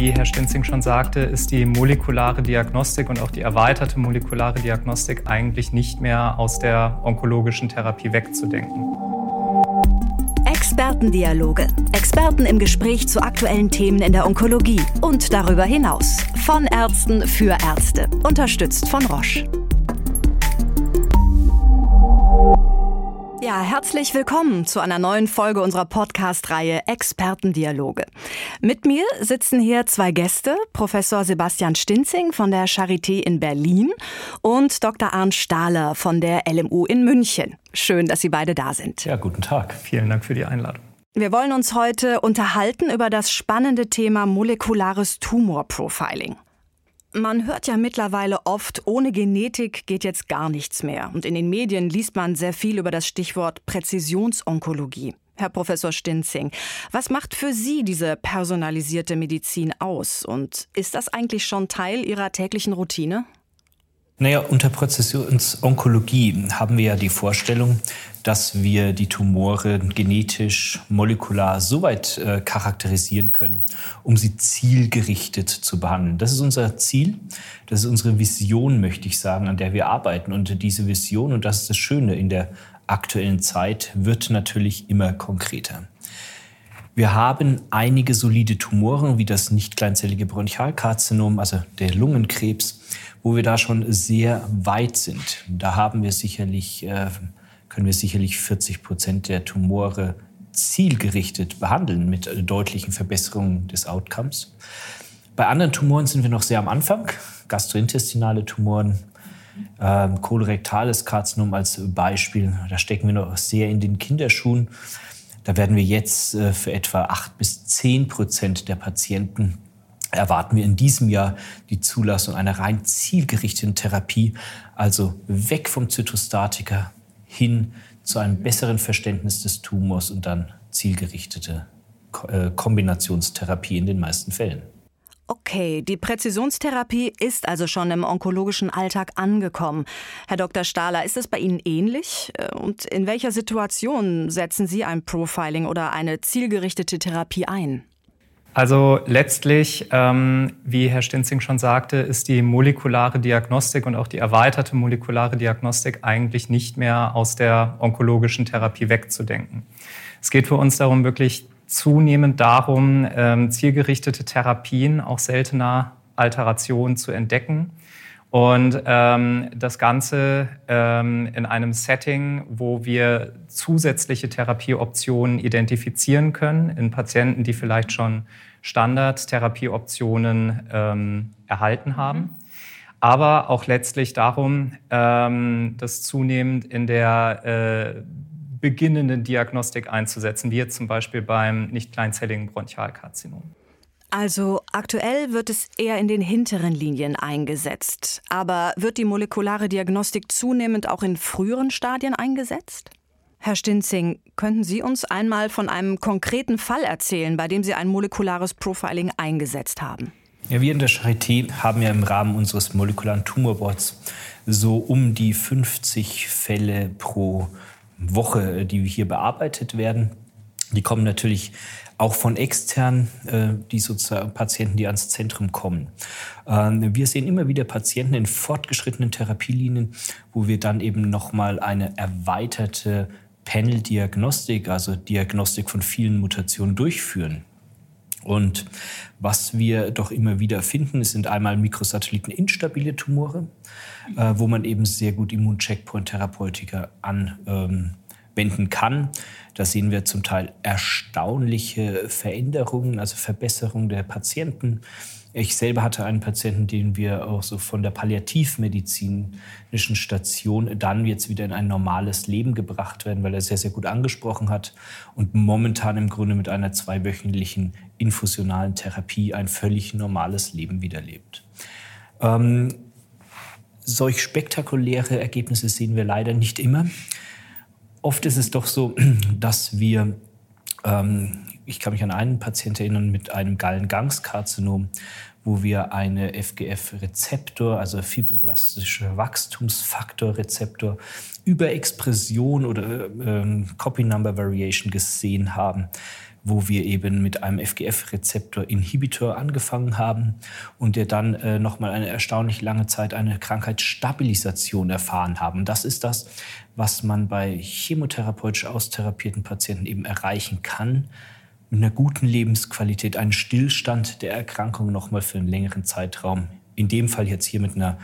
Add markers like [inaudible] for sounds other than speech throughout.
wie Herr Stinzing schon sagte, ist die molekulare Diagnostik und auch die erweiterte molekulare Diagnostik eigentlich nicht mehr aus der onkologischen Therapie wegzudenken. Expertendialoge. Experten im Gespräch zu aktuellen Themen in der Onkologie und darüber hinaus. Von Ärzten für Ärzte. Unterstützt von Roche. Ja, herzlich willkommen zu einer neuen Folge unserer Podcast-Reihe Expertendialoge. Mit mir sitzen hier zwei Gäste, Professor Sebastian Stinzing von der Charité in Berlin und Dr. Arndt Stahler von der LMU in München. Schön, dass Sie beide da sind. Ja, guten Tag. Vielen Dank für die Einladung. Wir wollen uns heute unterhalten über das spannende Thema molekulares Tumorprofiling. Man hört ja mittlerweile oft, ohne Genetik geht jetzt gar nichts mehr. Und in den Medien liest man sehr viel über das Stichwort Präzisionsonkologie. Herr Professor Stinzing, was macht für Sie diese personalisierte Medizin aus? Und ist das eigentlich schon Teil Ihrer täglichen Routine? Naja, unter Präzisionsonkologie haben wir ja die Vorstellung, dass wir die Tumore genetisch, molekular so weit äh, charakterisieren können, um sie zielgerichtet zu behandeln. Das ist unser Ziel, das ist unsere Vision, möchte ich sagen, an der wir arbeiten. Und diese Vision, und das ist das Schöne in der aktuellen Zeit, wird natürlich immer konkreter. Wir haben einige solide Tumoren, wie das nicht kleinzellige Bronchialkarzinom, also der Lungenkrebs, wo wir da schon sehr weit sind. Da haben wir sicherlich, äh, können wir sicherlich 40 Prozent der Tumore zielgerichtet behandeln mit deutlichen Verbesserungen des Outcomes. Bei anderen Tumoren sind wir noch sehr am Anfang. Gastrointestinale Tumoren, äh, kolorektales Karzinom als Beispiel. Da stecken wir noch sehr in den Kinderschuhen. Da werden wir jetzt äh, für etwa 8 bis 10 Prozent der Patienten erwarten wir in diesem Jahr die Zulassung einer rein zielgerichteten Therapie, also weg vom Zytostatika hin zu einem besseren Verständnis des Tumors und dann zielgerichtete äh, Kombinationstherapie in den meisten Fällen. Okay, die Präzisionstherapie ist also schon im onkologischen Alltag angekommen. Herr Dr. Stahler, ist es bei Ihnen ähnlich? Äh, und in welcher Situation setzen Sie ein Profiling oder eine zielgerichtete Therapie ein? Also letztlich, ähm, wie Herr Stinzing schon sagte, ist die molekulare Diagnostik und auch die erweiterte molekulare Diagnostik eigentlich nicht mehr aus der onkologischen Therapie wegzudenken. Es geht für uns darum, wirklich zunehmend darum, ähm, zielgerichtete Therapien auch seltener Alterationen zu entdecken und ähm, das Ganze ähm, in einem Setting, wo wir zusätzliche Therapieoptionen identifizieren können in Patienten, die vielleicht schon Standardtherapieoptionen ähm, erhalten haben. Mhm. Aber auch letztlich darum, ähm, das zunehmend in der äh, beginnenden Diagnostik einzusetzen, wie jetzt zum Beispiel beim nicht kleinzelligen Bronchialkarzinom. Also aktuell wird es eher in den hinteren Linien eingesetzt. Aber wird die molekulare Diagnostik zunehmend auch in früheren Stadien eingesetzt? Herr Stinzing, könnten Sie uns einmal von einem konkreten Fall erzählen, bei dem Sie ein molekulares Profiling eingesetzt haben? Ja, wir in der Charité haben ja im Rahmen unseres molekularen Tumorboards so um die 50 Fälle pro Woche, die hier bearbeitet werden. Die kommen natürlich auch von extern, äh, die sozusagen Patienten, die ans Zentrum kommen. Ähm, wir sehen immer wieder Patienten in fortgeschrittenen Therapielinien, wo wir dann eben nochmal eine erweiterte Panel-Diagnostik, also Diagnostik von vielen Mutationen durchführen. Und was wir doch immer wieder finden, sind einmal Mikrosatelliten instabile Tumore, äh, wo man eben sehr gut Immuncheckpoint-Therapeutika an ähm, kann. Da sehen wir zum Teil erstaunliche Veränderungen, also Verbesserungen der Patienten. Ich selber hatte einen Patienten, den wir auch so von der palliativmedizinischen Station dann jetzt wieder in ein normales Leben gebracht werden, weil er sehr, sehr gut angesprochen hat und momentan im Grunde mit einer zweiwöchentlichen infusionalen Therapie ein völlig normales Leben wiederlebt. Ähm, solch spektakuläre Ergebnisse sehen wir leider nicht immer oft ist es doch so, [clears throat] dass wir, ähm, ich kann mich an einen Patienten erinnern mit einem Gallengangskarzinom, wo wir eine FGF-Rezeptor, also fibroblastische Wachstumsfaktor-Rezeptor, über Expression oder ähm, Copy Number Variation gesehen haben, wo wir eben mit einem FGF-Rezeptor-Inhibitor angefangen haben und der dann äh, nochmal eine erstaunlich lange Zeit eine Krankheitsstabilisation erfahren haben. Das ist das, was man bei chemotherapeutisch austherapierten Patienten eben erreichen kann, mit einer guten Lebensqualität, einen Stillstand der Erkrankung nochmal für einen längeren Zeitraum. In dem Fall jetzt hier mit einer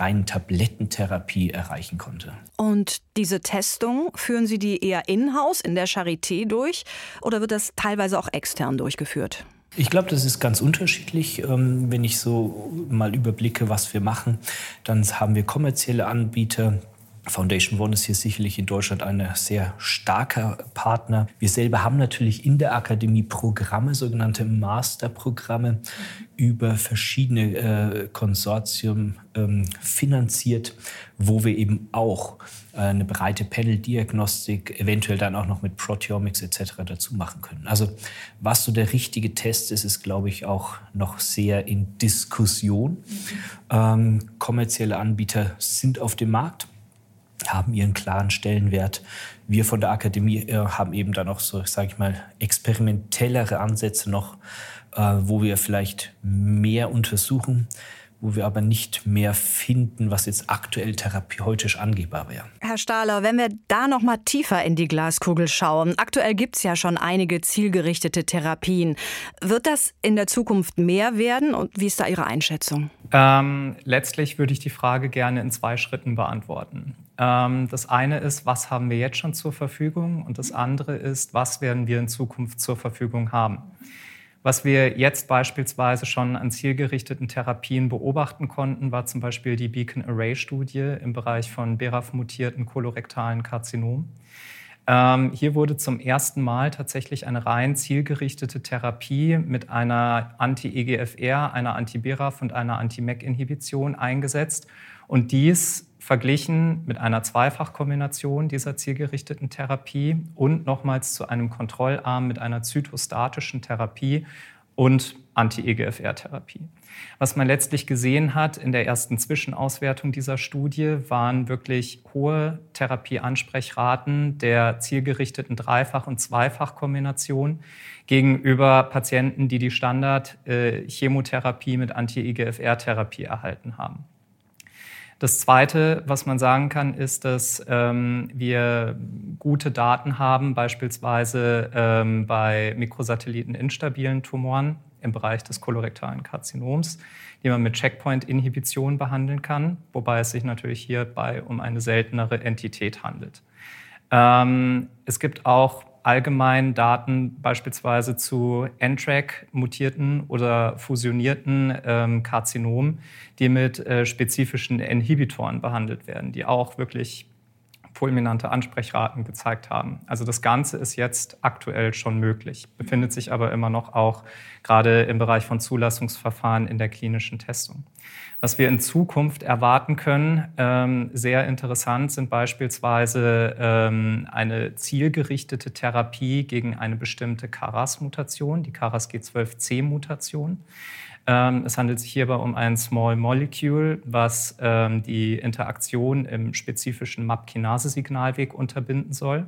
reinen Tablettentherapie erreichen konnte. Und diese Testung, führen Sie die eher in-house in der Charité durch oder wird das teilweise auch extern durchgeführt? Ich glaube, das ist ganz unterschiedlich. Ähm, wenn ich so mal überblicke, was wir machen, dann haben wir kommerzielle Anbieter, Foundation One ist hier sicherlich in Deutschland ein sehr starker Partner. Wir selber haben natürlich in der Akademie Programme, sogenannte Masterprogramme, über verschiedene äh, Konsortium ähm, finanziert, wo wir eben auch äh, eine breite Panel-Diagnostik, eventuell dann auch noch mit Proteomics etc. dazu machen können. Also was so der richtige Test ist, ist, glaube ich, auch noch sehr in Diskussion. Mhm. Ähm, kommerzielle Anbieter sind auf dem Markt haben ihren klaren Stellenwert. Wir von der Akademie äh, haben eben dann auch so, sage ich mal, experimentellere Ansätze noch, äh, wo wir vielleicht mehr untersuchen, wo wir aber nicht mehr finden, was jetzt aktuell therapeutisch angehbar wäre. Herr Stahler, wenn wir da noch mal tiefer in die Glaskugel schauen, aktuell gibt es ja schon einige zielgerichtete Therapien. Wird das in der Zukunft mehr werden und wie ist da Ihre Einschätzung? Ähm, letztlich würde ich die Frage gerne in zwei Schritten beantworten. Ähm, das eine ist, was haben wir jetzt schon zur Verfügung und das andere ist, was werden wir in Zukunft zur Verfügung haben. Was wir jetzt beispielsweise schon an zielgerichteten Therapien beobachten konnten, war zum Beispiel die Beacon Array Studie im Bereich von BRAF-mutierten kolorektalen Karzinom. Ähm, hier wurde zum ersten Mal tatsächlich eine rein zielgerichtete Therapie mit einer Anti-EGFR, einer Anti-BRAF und einer Anti-MEC-Inhibition eingesetzt. Und dies verglichen mit einer Zweifachkombination dieser zielgerichteten Therapie und nochmals zu einem Kontrollarm mit einer zytostatischen Therapie und Anti-EGFR-Therapie. Was man letztlich gesehen hat in der ersten Zwischenauswertung dieser Studie, waren wirklich hohe Therapieansprechraten der zielgerichteten Dreifach- und Zweifachkombination gegenüber Patienten, die die Standard-Chemotherapie mit Anti-EGFR-Therapie erhalten haben. Das Zweite, was man sagen kann, ist, dass ähm, wir gute Daten haben, beispielsweise ähm, bei Mikrosatelliten instabilen Tumoren im Bereich des kolorektalen Karzinoms, die man mit Checkpoint-Inhibition behandeln kann, wobei es sich natürlich hierbei um eine seltenere Entität handelt. Ähm, es gibt auch allgemein Daten beispielsweise zu NTRAC-mutierten oder fusionierten ähm, Karzinomen, die mit äh, spezifischen Inhibitoren behandelt werden, die auch wirklich fulminante Ansprechraten gezeigt haben. Also das Ganze ist jetzt aktuell schon möglich, befindet sich aber immer noch auch gerade im Bereich von Zulassungsverfahren in der klinischen Testung. Was wir in Zukunft erwarten können, ähm, sehr interessant, sind beispielsweise ähm, eine zielgerichtete Therapie gegen eine bestimmte KRAS-Mutation, die KRAS G12C-Mutation. Ähm, es handelt sich hierbei um ein Small Molecule, was ähm, die Interaktion im spezifischen MAP-Kinase-Signalweg unterbinden soll.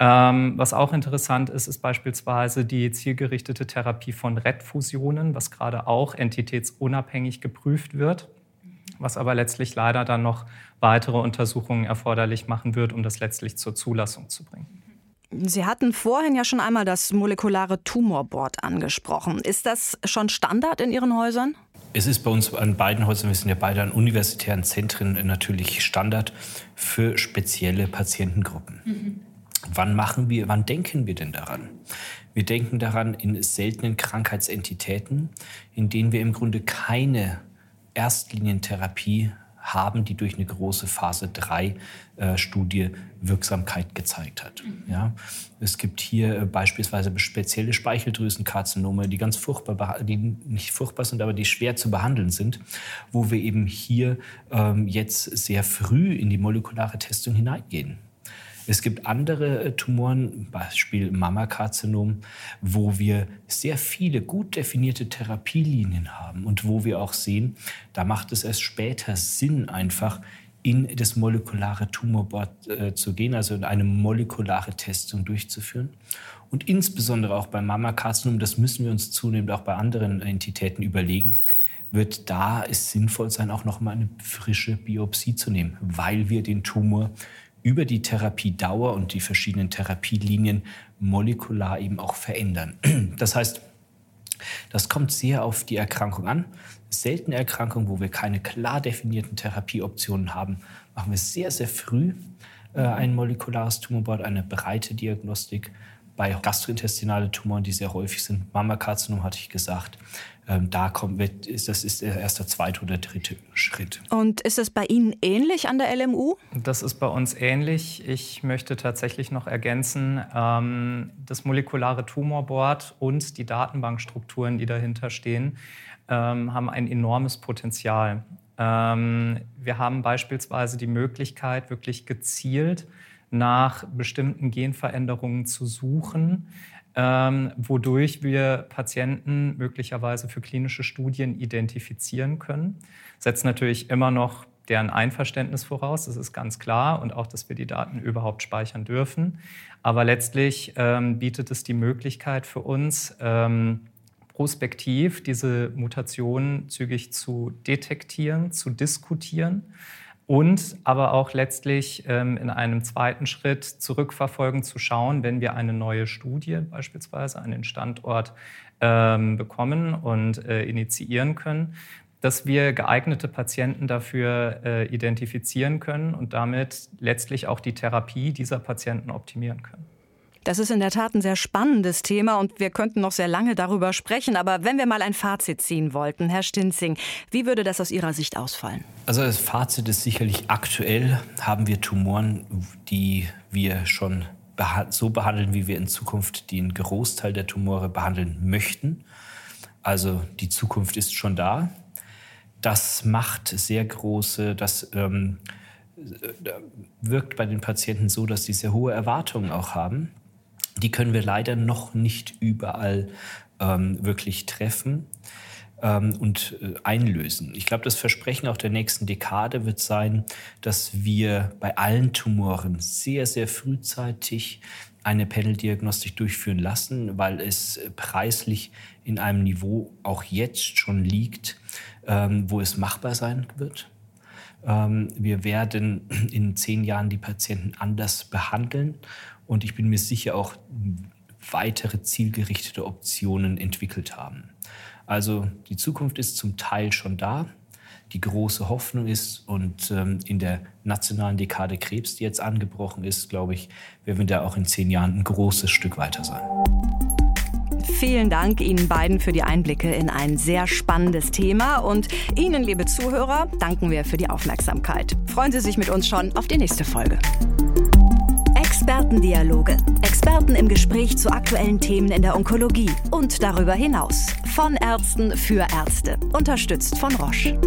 Ähm, was auch interessant ist, ist beispielsweise die zielgerichtete Therapie von RET-Fusionen, was gerade auch entitätsunabhängig geprüft wird, was aber letztlich leider dann noch weitere Untersuchungen erforderlich machen wird, um das letztlich zur Zulassung zu bringen. Sie hatten vorhin ja schon einmal das molekulare Tumorboard angesprochen. Ist das schon Standard in Ihren Häusern? Es ist bei uns an beiden Häusern, wir sind ja beide an universitären Zentren, natürlich Standard für spezielle Patientengruppen. Mhm. Wann machen wir, wann denken wir denn daran? Wir denken daran in seltenen Krankheitsentitäten, in denen wir im Grunde keine Erstlinientherapie haben, die durch eine große Phase 3 äh, Studie Wirksamkeit gezeigt hat. Ja? Es gibt hier äh, beispielsweise spezielle Speicheldrüsenkarzinome, die ganz furchtbar, die nicht furchtbar sind, aber die schwer zu behandeln sind, wo wir eben hier ähm, jetzt sehr früh in die molekulare Testung hineingehen. Es gibt andere äh, Tumoren, Beispiel Mammakarzinom, wo wir sehr viele gut definierte Therapielinien haben und wo wir auch sehen, da macht es erst später Sinn, einfach in das molekulare Tumorboard äh, zu gehen, also eine molekulare Testung durchzuführen. Und insbesondere auch beim Mammakarzinom, das müssen wir uns zunehmend auch bei anderen Entitäten überlegen, wird da es sinnvoll sein, auch noch mal eine frische Biopsie zu nehmen, weil wir den Tumor über die Therapiedauer und die verschiedenen Therapielinien molekular eben auch verändern. [clears throat] Das heißt, das kommt sehr auf die Erkrankung an. Seltene Erkrankungen, wo wir keine klar definierten Therapieoptionen haben, machen wir sehr, sehr früh äh, ein molekulares Tumorboard, eine breite Diagnostik bei gastrointestinale Tumoren, die sehr häufig sind, Mammakarzinom hatte ich gesagt, ähm, da kommt, ist, das ist erst der zweite oder dritte Schritt. Und ist es bei Ihnen ähnlich an der LMU? Das ist bei uns ähnlich. Ich möchte tatsächlich noch ergänzen, ähm, das molekulare Tumorboard und die Datenbankstrukturen, die dahinter stehen, ähm, haben ein enormes Potenzial. Ähm, wir haben beispielsweise die Möglichkeit, wirklich gezielt nach bestimmten Genveränderungen zu suchen, ähm, wodurch wir Patienten möglicherweise für klinische Studien identifizieren können. Setzt natürlich immer noch deren Einverständnis voraus, das ist ganz klar, und auch, dass wir die Daten überhaupt speichern dürfen. Aber letztlich ähm, bietet es die Möglichkeit für uns, ähm, prospektiv diese Mutationen zügig zu detektieren, zu diskutieren und aber auch letztlich ähm, in einem zweiten Schritt zurückverfolgen, zu schauen, wenn wir eine neue Studie beispielsweise an den Standort ähm, bekommen und äh, initiieren können, dass wir geeignete Patienten dafür äh, identifizieren können und damit letztlich auch die Therapie dieser Patienten optimieren können. Das ist in der Tat ein sehr spannendes Thema und wir könnten noch sehr lange darüber sprechen. Aber wenn wir mal ein Fazit ziehen wollten, Herr Stinzing, wie würde das aus Ihrer Sicht ausfallen? Also das Fazit ist sicherlich aktuell haben wir Tumoren, die wir schon so behandeln, wie wir in Zukunft den Großteil der Tumore behandeln möchten. Also die Zukunft ist schon da. Das macht sehr große, das ähm, äh, wirkt bei den Patienten so, dass sie sehr hohe Erwartungen auch haben die können wir leider noch nicht überall ähm, wirklich treffen ähm, und äh, einlösen. Ich glaube, das Versprechen auch der nächsten Dekade wird sein, dass wir bei allen Tumoren sehr, sehr frühzeitig eine Panel-Diagnostik durchführen lassen, weil es preislich in einem Niveau auch jetzt schon liegt, ähm, wo es machbar sein wird. Ähm, wir werden in zehn Jahren die Patienten anders behandeln und ich bin mir sicher auch weitere zielgerichtete Optionen entwickelt haben. Also die Zukunft ist zum Teil schon da. Die große Hoffnung ist und ähm, in der nationalen Dekade Krebs, die jetzt angebrochen ist, glaube ich, werden wir da auch in zehn Jahren ein großes Stück weiter sein. Vielen Dank Ihnen beiden für die Einblicke in ein sehr spannendes Thema und Ihnen, liebe Zuhörer, danken wir für die Aufmerksamkeit. Freuen Sie sich mit uns schon auf die nächste Folge. Expertendialoge. Experten im Gespräch zu aktuellen Themen in der Onkologie und darüber hinaus. Von Ärzten für Ärzte. Unterstützt von Roche.